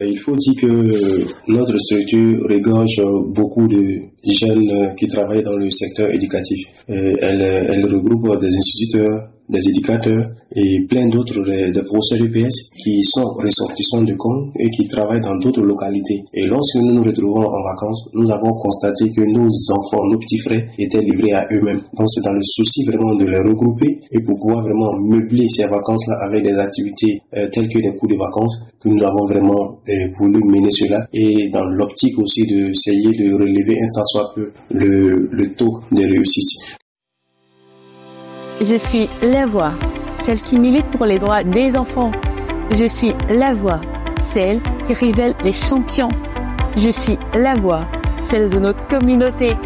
Il faut dire que notre structure regorge beaucoup de jeunes qui travaillent dans le secteur éducatif. Elle, elle regroupe des instituteurs, des éducateurs et plein d'autres des professeurs EPS qui sont ressortissants de Congo et qui travaillent dans d'autres localités. Et lorsque nous nous retrouvons en vacances, nous avons constaté que nos enfants, nos petits frères étaient livrés à eux-mêmes. Donc c'est dans le souci vraiment de les regrouper et pour pouvoir vraiment meubler ces vacances-là avec des activités euh, telles que des cours de vacances que nous avons vraiment euh, voulu mener cela et dans l'optique aussi d'essayer de relever un tant soit peu le, le taux de réussite. Je suis la voix, celle qui milite pour les droits des enfants. Je suis la voix, celle qui révèle les champions. Je suis la voix, celle de notre communauté.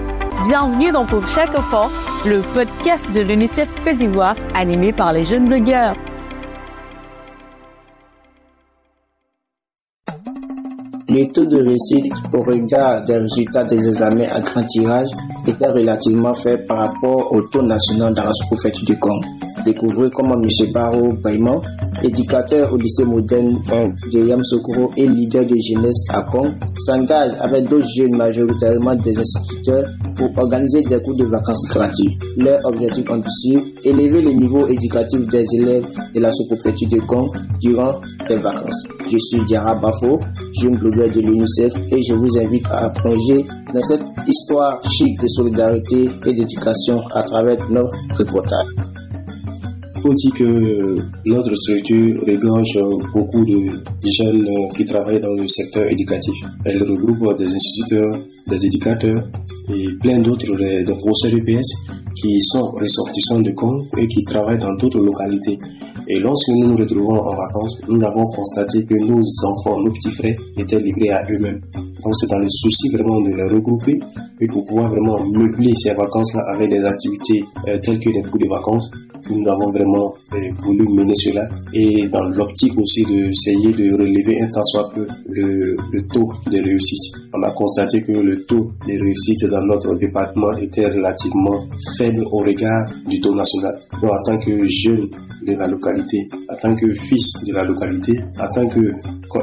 Bienvenue dans Pour chaque enfant, le podcast de l'UNICEF Côte d'Ivoire animé par les jeunes blogueurs. Le taux de réussite au regard des résultats des examens à grand tirage était relativement faible par rapport au taux national dans la sous-préfecture du Congo. Découvrez comment M. Barreau Baïman, éducateur au lycée moderne de Yamsoukro et leader de jeunesse à Congo, s'engage avec d'autres jeunes majoritairement des instituteurs pour organiser des cours de vacances gratuits. Leur objectif ambitieux, élever le niveau éducatif des élèves de la sous-préfecture de Congo durant les vacances. Je suis Diara Bafo, jeune blogueur de l'UNICEF et je vous invite à plonger dans cette histoire chic de solidarité et d'éducation à travers notre reportage. Il faut dire que notre structure regorge beaucoup de jeunes qui travaillent dans le secteur éducatif. Elle regroupe des instituteurs, des éducateurs et plein d'autres des professeurs EPS qui sont ressortissants de Congo et qui travaillent dans d'autres localités. Et lorsque nous nous retrouvons en vacances, nous avons constaté que nos enfants, nos petits frères étaient livrés à eux-mêmes. Donc c'est dans le souci vraiment de les regrouper et pour pouvoir vraiment meubler ces vacances-là avec des activités euh, telles que des cours de vacances. Nous avons vraiment euh, voulu mener cela et dans l'optique aussi d'essayer de relever un tant soit peu le, le taux de réussite. On a constaté que le taux de réussite dans notre département était relativement faible au regard du taux national. Donc en tant que jeune de la localité, en tant que fils de la localité, en tant que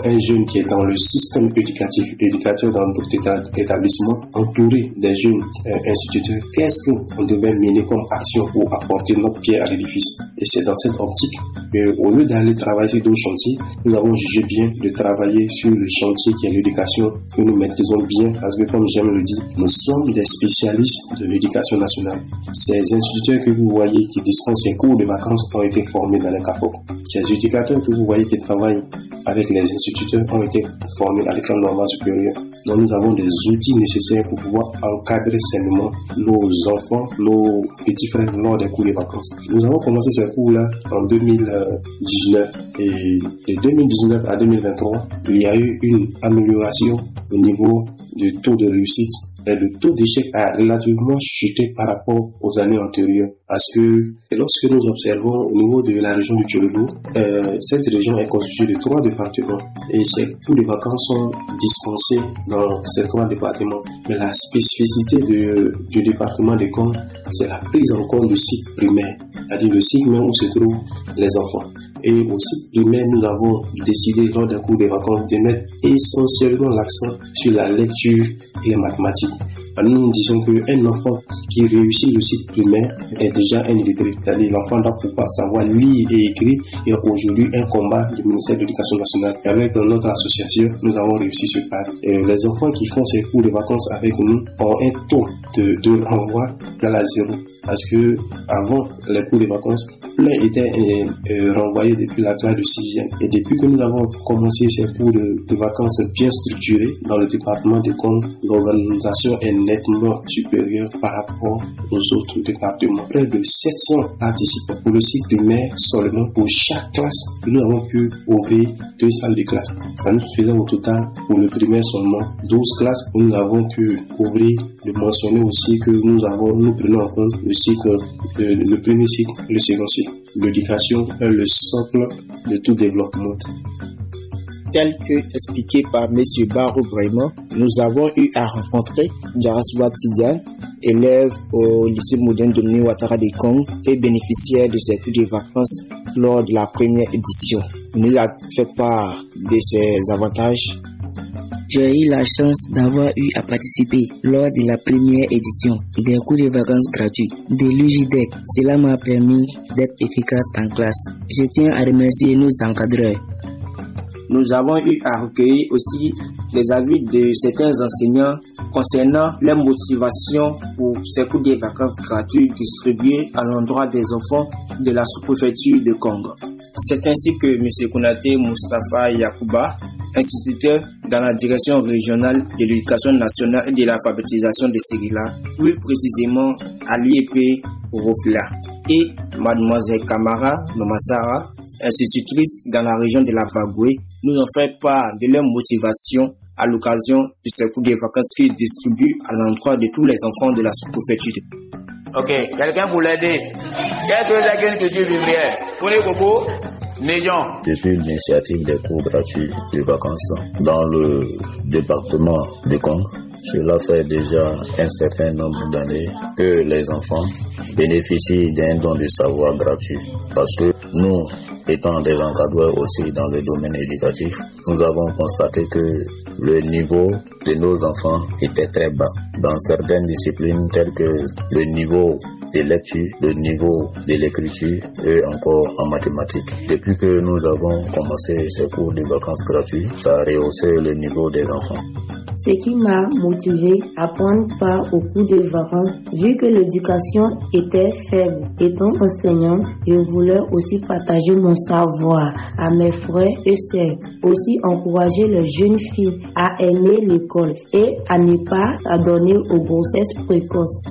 un jeune qui est dans le système éducatif, éducateur dans d'autres établissements, entouré des jeunes euh, instituteurs, qu'est-ce qu'on devait mener comme action pour apporter notre pierre à l'édifice? Et c'est dans cette optique qu'au lieu d'aller travailler sur d'autres chantiers, nous avons jugé bien de travailler sur le chantier qui est l'éducation que nous maîtrisons bien parce que comme j'aime le dire, nous sommes des spécialistes de l'éducation nationale. Ces instituteurs que vous voyez qui dispensent ces cours de vacances ont été formés dans les CAFOC. Ces éducateurs que vous voyez qui travaillent avec les instituteurs ont été formés à l'école normale supérieure. Donc nous avons des outils nécessaires pour pouvoir encadrer sainement nos enfants, nos petits frères lors des cours de vacances. Nous avons commencé ces cours-là en 2019 et de 2019 à 2023, il y a eu une amélioration au niveau du taux de réussite le taux d'échec a relativement chuté par rapport aux années antérieures. Parce que lorsque nous observons au niveau de la région du Tchologo, euh, cette région est constituée de trois départements et cours de vacances sont dispensés dans ces trois départements. Mais la spécificité de, du département de Congo, c'est la prise en compte du cycle primaire, c'est-à-dire le cycle même où se trouvent les enfants. Et au cycle primaire, nous avons décidé lors d'un cours de vacances de mettre essentiellement l'accent sur la lecture et les mathématiques. Nous nous disons qu'un enfant qui réussit le cycle primaire est déjà un illettré. C'est-à-dire l'enfant doit pouvoir savoir lire et écrire. A aujourd'hui un combat du ministère de l'Éducation nationale. Et avec notre association, nous avons réussi ce pas. Et les enfants qui font ces cours de vacances avec nous ont un taux de, de renvoi dans la zéro. Parce que avant les cours de vacances, plein étaient euh, euh, renvoyés depuis la classe de 6e. Et depuis que nous avons commencé ces cours de, de vacances bien structurés dans le département de Congo, l'organisation est nettement supérieure par rapport aux autres départements. Près de 700 participants pour le cycle primaire seulement. Pour chaque classe, nous avons pu ouvrir deux salles de classe. Ça nous faisait au total pour le primaire seulement 12 classes nous avons pu ouvrir. De mentionner aussi que nous avons, nous prenons en compte le cycle, le, le premier le second. L'éducation est le socle de tout développement. Tel que expliqué par M. Barou Braimond, nous avons eu à rencontrer Jaraswa Tidiane, élève au lycée moderne de Ouattara de Congo et bénéficiaire de ces cours de vacances lors de la première édition. nous a fait part de ses avantages j'ai eu la chance d'avoir eu à participer lors de la première édition des cours de vacances gratuits de l'UJDEC. Cela m'a permis d'être efficace en classe. Je tiens à remercier nos encadreurs. Nous avons eu à recueillir aussi les avis de certains enseignants concernant leur motivation pour ces cours de vacances gratuits distribués à l'endroit des enfants de la sous-préfecture de Congo. C'est ainsi que M. Konate Mustafa Yakuba, instituteur dans la direction régionale de l'éducation nationale et de l'alphabétisation de Sirila, plus précisément à l'IEP Rofla, et Mademoiselle Kamara Mamassara, institutrice dans la région de la Bagoué, nous ont fait part de leur motivation à l'occasion de ce cours de vacances qu'ils distribuent à l'endroit de tous les enfants de la sous-préfecture. Ok, quelqu'un pour l'aider. Qu'est-ce que c'est qu'une petite lumière Pour les depuis l'initiative des cours gratuits de vacances dans le département de Congo, cela fait déjà un certain nombre d'années que les enfants bénéficient d'un don de savoir gratuit. Parce que nous, étant des encadreurs aussi dans le domaine éducatif, nous avons constaté que le niveau de nos enfants était très bas. Dans certaines disciplines telles que le niveau de lecture, le niveau de l'écriture et encore en mathématiques. Depuis que nous avons commencé ces cours de vacances gratuits, ça a rehaussé le niveau des enfants. Ce qui m'a motivé à prendre part au cours de vacances, vu que l'éducation était faible. Étant enseignant, je voulais aussi partager mon savoir à mes frères et sœurs. Aussi encourager les jeunes filles à aimer et à ne pas adonner aux grossesses précoces.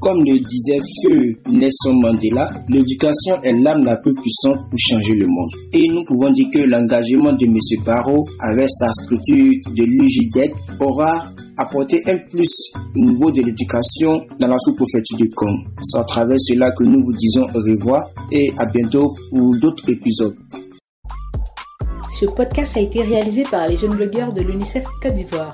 Comme le disait Feu Nelson Mandela, l'éducation est l'âme la plus puissante pour changer le monde. Et nous pouvons dire que l'engagement de M. Barrault avec sa structure de l'UJDEC aura apporté un plus au niveau de l'éducation dans la sous-préfecture du Congo. C'est à travers cela que nous vous disons au revoir et à bientôt pour d'autres épisodes. Ce podcast a été réalisé par les jeunes blogueurs de l'UNICEF Côte d'Ivoire.